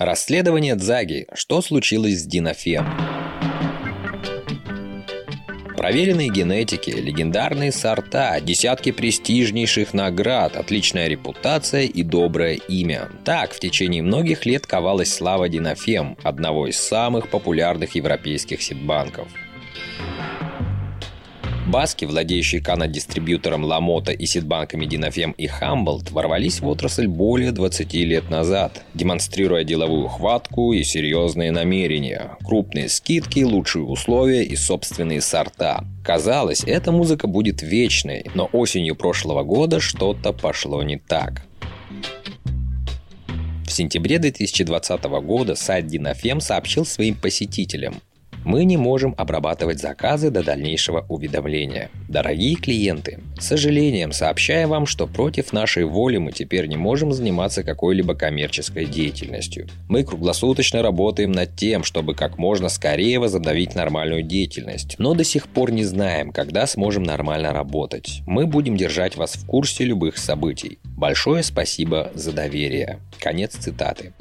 Расследование Дзаги. Что случилось с Динофем? Проверенные генетики, легендарные сорта, десятки престижнейших наград, отличная репутация и доброе имя. Так, в течение многих лет ковалась слава Динофем, одного из самых популярных европейских сидбанков. Баски, владеющие канодистрибьютором Ламота и сидбанками Динофем и Хамблд, ворвались в отрасль более 20 лет назад, демонстрируя деловую хватку и серьезные намерения. Крупные скидки, лучшие условия и собственные сорта. Казалось, эта музыка будет вечной, но осенью прошлого года что-то пошло не так. В сентябре 2020 года сайт Динофем сообщил своим посетителям, мы не можем обрабатывать заказы до дальнейшего уведомления. Дорогие клиенты, с сожалением сообщаю вам, что против нашей воли мы теперь не можем заниматься какой-либо коммерческой деятельностью. Мы круглосуточно работаем над тем, чтобы как можно скорее возобновить нормальную деятельность, но до сих пор не знаем, когда сможем нормально работать. Мы будем держать вас в курсе любых событий. Большое спасибо за доверие. Конец цитаты.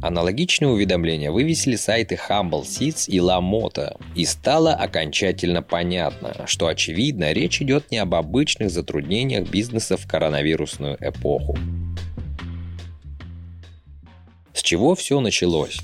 Аналогичные уведомления вывесили сайты Humble Seeds и LaMoto, и стало окончательно понятно, что очевидно речь идет не об обычных затруднениях бизнеса в коронавирусную эпоху. С чего все началось?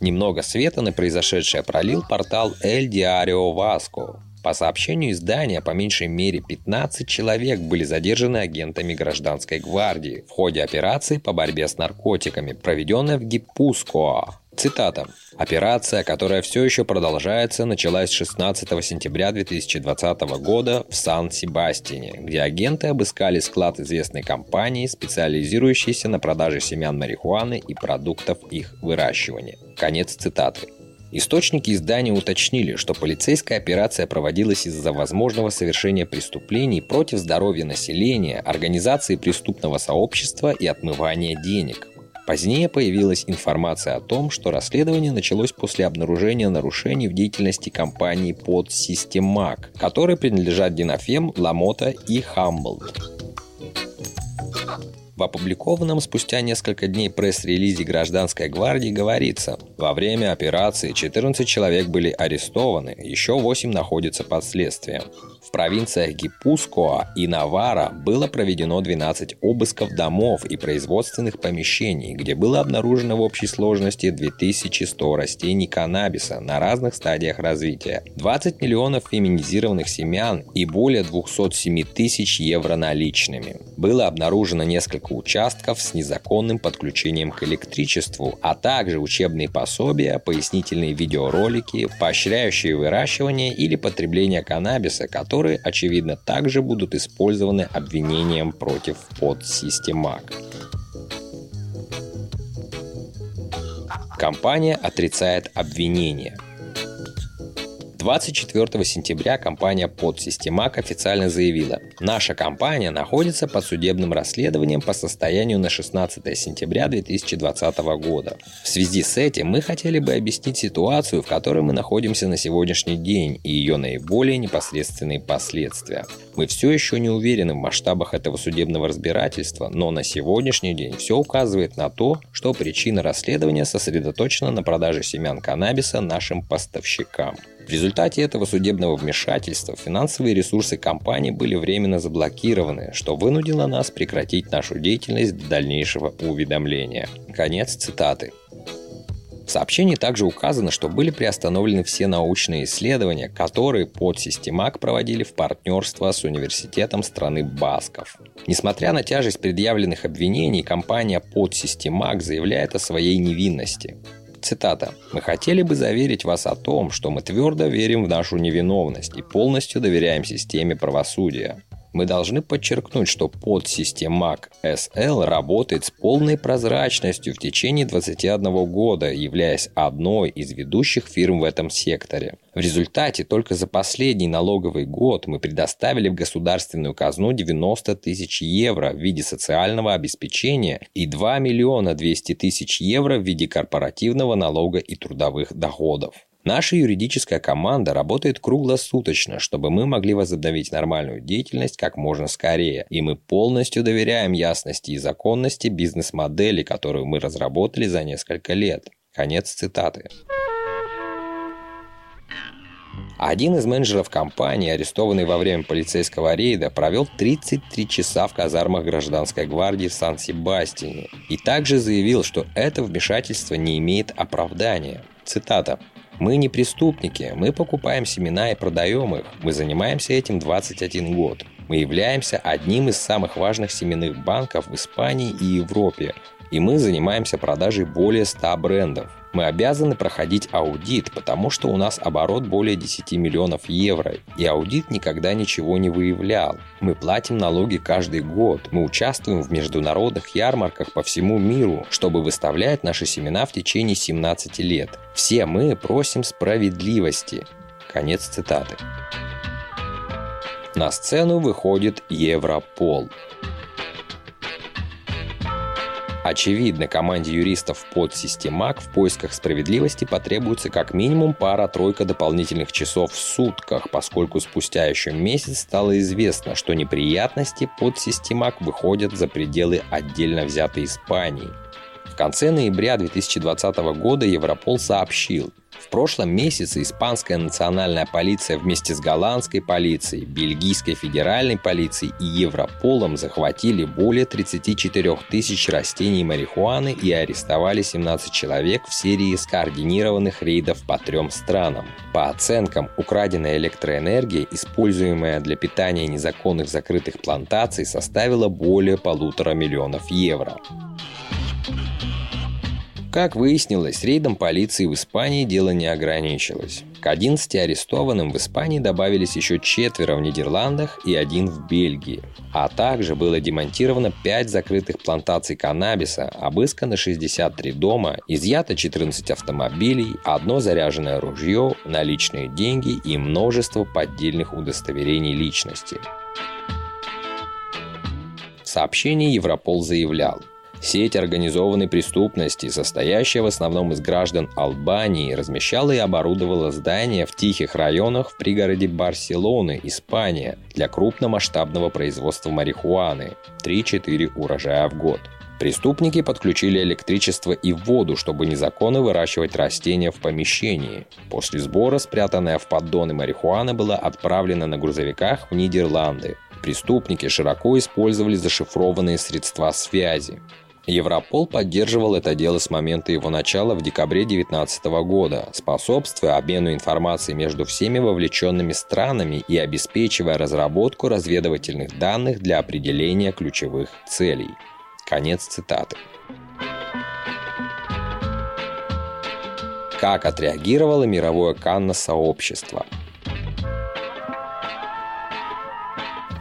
Немного света на произошедшее пролил портал El Diario Vasco, по сообщению издания, по меньшей мере 15 человек были задержаны агентами гражданской гвардии в ходе операции по борьбе с наркотиками, проведенной в Гиппускоа. Цитата. Операция, которая все еще продолжается, началась 16 сентября 2020 года в Сан-Себастине, где агенты обыскали склад известной компании, специализирующейся на продаже семян марихуаны и продуктов их выращивания. Конец цитаты. Источники издания уточнили, что полицейская операция проводилась из-за возможного совершения преступлений против здоровья населения, организации преступного сообщества и отмывания денег. Позднее появилась информация о том, что расследование началось после обнаружения нарушений в деятельности компании под Systemac, которой принадлежат Динофем, Ламота и Хамблд. В опубликованном спустя несколько дней пресс-релизе гражданской гвардии говорится, во время операции 14 человек были арестованы, еще 8 находятся под следствием. В провинциях Гипускоа и Навара было проведено 12 обысков домов и производственных помещений, где было обнаружено в общей сложности 2100 растений каннабиса на разных стадиях развития, 20 миллионов феминизированных семян и более 207 тысяч евро наличными. Было обнаружено несколько участков с незаконным подключением к электричеству, а также учебные пособия, пояснительные видеоролики, поощряющие выращивание или потребление каннабиса, которые которые, очевидно, также будут использованы обвинением против подсистемак. Компания отрицает обвинение – 24 сентября компания Подсистемак официально заявила, наша компания находится под судебным расследованием по состоянию на 16 сентября 2020 года. В связи с этим мы хотели бы объяснить ситуацию, в которой мы находимся на сегодняшний день и ее наиболее непосредственные последствия. Мы все еще не уверены в масштабах этого судебного разбирательства, но на сегодняшний день все указывает на то, что причина расследования сосредоточена на продаже семян каннабиса нашим поставщикам. В результате этого судебного вмешательства финансовые ресурсы компании были временно заблокированы, что вынудило нас прекратить нашу деятельность до дальнейшего уведомления. Конец цитаты. В сообщении также указано, что были приостановлены все научные исследования, которые под Системак проводили в партнерство с университетом страны Басков. Несмотря на тяжесть предъявленных обвинений, компания под Системак заявляет о своей невинности. Цитата. «Мы хотели бы заверить вас о том, что мы твердо верим в нашу невиновность и полностью доверяем системе правосудия. Мы должны подчеркнуть, что подсистемак SL работает с полной прозрачностью в течение 21 года, являясь одной из ведущих фирм в этом секторе. В результате только за последний налоговый год мы предоставили в государственную казну 90 тысяч евро в виде социального обеспечения и 2 миллиона 200 тысяч евро в виде корпоративного налога и трудовых доходов. Наша юридическая команда работает круглосуточно, чтобы мы могли возобновить нормальную деятельность как можно скорее, и мы полностью доверяем ясности и законности бизнес-модели, которую мы разработали за несколько лет. Конец цитаты. Один из менеджеров компании, арестованный во время полицейского рейда, провел 33 часа в казармах гражданской гвардии в Сан-Себастьяне и также заявил, что это вмешательство не имеет оправдания. Цитата. Мы не преступники, мы покупаем семена и продаем их. Мы занимаемся этим 21 год. Мы являемся одним из самых важных семенных банков в Испании и Европе. И мы занимаемся продажей более 100 брендов. Мы обязаны проходить аудит, потому что у нас оборот более 10 миллионов евро, и аудит никогда ничего не выявлял. Мы платим налоги каждый год, мы участвуем в международных ярмарках по всему миру, чтобы выставлять наши семена в течение 17 лет. Все мы просим справедливости. Конец цитаты. На сцену выходит Европол. Очевидно, команде юристов под Системак в поисках справедливости потребуется как минимум пара-тройка дополнительных часов в сутках, поскольку спустя еще месяц стало известно, что неприятности под Системак выходят за пределы отдельно взятой Испании. В конце ноября 2020 года Европол сообщил, в прошлом месяце испанская национальная полиция вместе с голландской полицией, бельгийской федеральной полицией и Европолом захватили более 34 тысяч растений марихуаны и арестовали 17 человек в серии скоординированных рейдов по трем странам. По оценкам, украденная электроэнергия, используемая для питания незаконных закрытых плантаций, составила более полутора миллионов евро. Как выяснилось, рейдом полиции в Испании дело не ограничилось. К 11 арестованным в Испании добавились еще четверо в Нидерландах и один в Бельгии. А также было демонтировано 5 закрытых плантаций каннабиса, обыскано 63 дома, изъято 14 автомобилей, одно заряженное ружье, наличные деньги и множество поддельных удостоверений личности. В сообщении Европол заявлял, Сеть организованной преступности, состоящая в основном из граждан Албании, размещала и оборудовала здания в тихих районах в пригороде Барселоны, Испания, для крупномасштабного производства марихуаны – 3-4 урожая в год. Преступники подключили электричество и воду, чтобы незаконно выращивать растения в помещении. После сбора спрятанная в поддоны марихуана была отправлена на грузовиках в Нидерланды. Преступники широко использовали зашифрованные средства связи. Европол поддерживал это дело с момента его начала в декабре 2019 года, способствуя обмену информацией между всеми вовлеченными странами и обеспечивая разработку разведывательных данных для определения ключевых целей. Конец цитаты. Как отреагировало мировое канно-сообщество –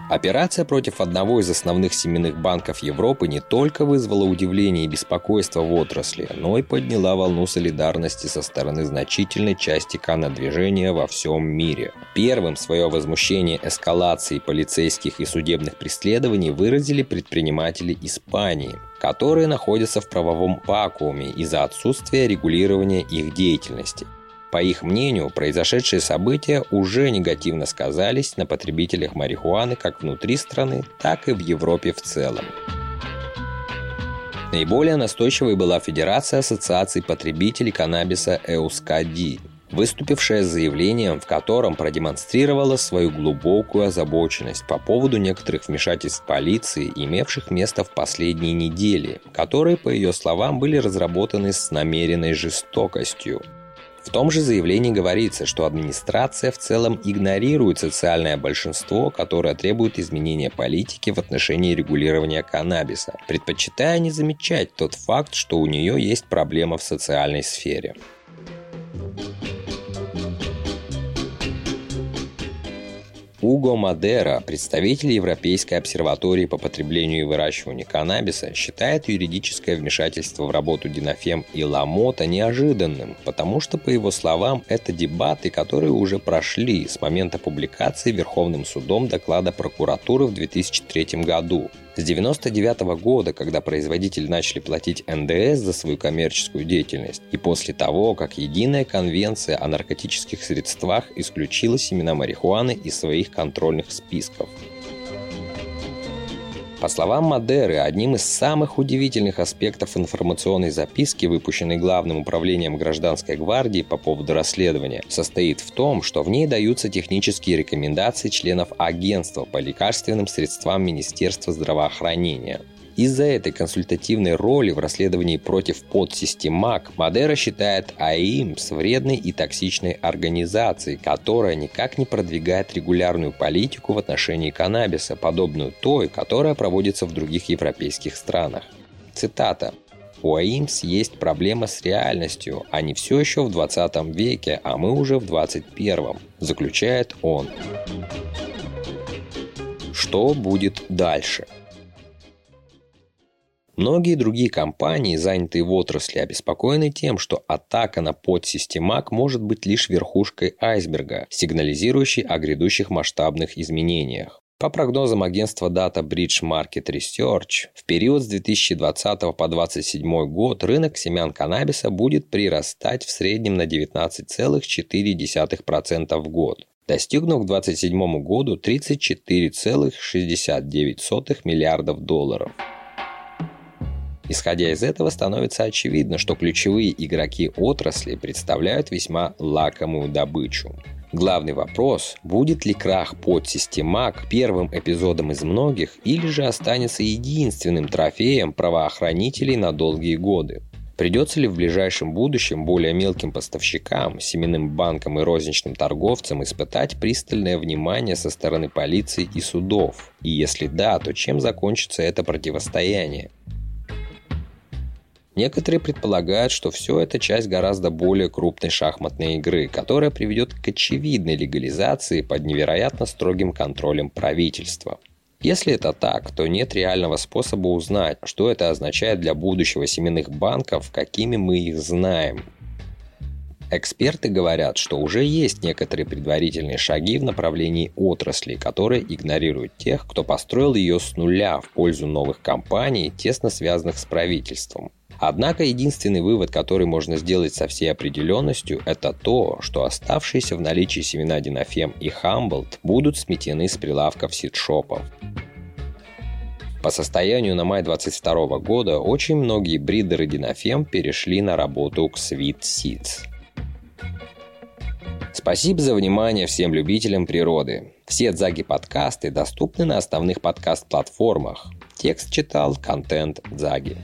Операция против одного из основных семенных банков Европы не только вызвала удивление и беспокойство в отрасли, но и подняла волну солидарности со стороны значительной части канодвижения во всем мире. Первым свое возмущение эскалацией полицейских и судебных преследований выразили предприниматели Испании, которые находятся в правовом вакууме из-за отсутствия регулирования их деятельности – по их мнению, произошедшие события уже негативно сказались на потребителях марихуаны как внутри страны, так и в Европе в целом. Наиболее настойчивой была Федерация ассоциаций потребителей каннабиса Эускади, выступившая с заявлением, в котором продемонстрировала свою глубокую озабоченность по поводу некоторых вмешательств полиции, имевших место в последние недели, которые, по ее словам, были разработаны с намеренной жестокостью. В том же заявлении говорится, что администрация в целом игнорирует социальное большинство, которое требует изменения политики в отношении регулирования каннабиса, предпочитая не замечать тот факт, что у нее есть проблема в социальной сфере. Уго Мадера, представитель Европейской обсерватории по потреблению и выращиванию каннабиса, считает юридическое вмешательство в работу Динафем и Ламота неожиданным, потому что, по его словам, это дебаты, которые уже прошли с момента публикации Верховным судом доклада прокуратуры в 2003 году. С 1999 года, когда производители начали платить НДС за свою коммерческую деятельность, и после того, как Единая конвенция о наркотических средствах исключила семена марихуаны из своих контрольных списков. По словам Мадеры, одним из самых удивительных аспектов информационной записки, выпущенной Главным управлением гражданской гвардии по поводу расследования, состоит в том, что в ней даются технические рекомендации членов агентства по лекарственным средствам Министерства здравоохранения. Из-за этой консультативной роли в расследовании против подсистем МАК Мадера считает АИМС вредной и токсичной организацией, которая никак не продвигает регулярную политику в отношении каннабиса, подобную той, которая проводится в других европейских странах. Цитата. У АИМС есть проблема с реальностью. Они все еще в 20 веке, а мы уже в 21, заключает он. Что будет дальше? Многие другие компании, занятые в отрасли, обеспокоены тем, что атака на подсистемак может быть лишь верхушкой айсберга, сигнализирующей о грядущих масштабных изменениях. По прогнозам агентства Data Bridge Market Research, в период с 2020 по 2027 год рынок семян каннабиса будет прирастать в среднем на 19,4% в год, достигнув к 2027 году 34,69 миллиардов долларов. Исходя из этого, становится очевидно, что ключевые игроки отрасли представляют весьма лакомую добычу. Главный вопрос, будет ли крах подсистемак первым эпизодом из многих или же останется единственным трофеем правоохранителей на долгие годы. Придется ли в ближайшем будущем более мелким поставщикам, семенным банкам и розничным торговцам испытать пристальное внимание со стороны полиции и судов? И если да, то чем закончится это противостояние? Некоторые предполагают, что все это часть гораздо более крупной шахматной игры, которая приведет к очевидной легализации под невероятно строгим контролем правительства. Если это так, то нет реального способа узнать, что это означает для будущего семенных банков, какими мы их знаем. Эксперты говорят, что уже есть некоторые предварительные шаги в направлении отрасли, которые игнорируют тех, кто построил ее с нуля в пользу новых компаний, тесно связанных с правительством. Однако единственный вывод, который можно сделать со всей определенностью, это то, что оставшиеся в наличии семена Динофем и Хамблд будут сметены с прилавков ситшопов. По состоянию на май 2022 года очень многие бридеры Динофем перешли на работу к Sweet Seeds. Спасибо за внимание всем любителям природы. Все Дзаги подкасты доступны на основных подкаст-платформах. Текст читал контент Дзаги.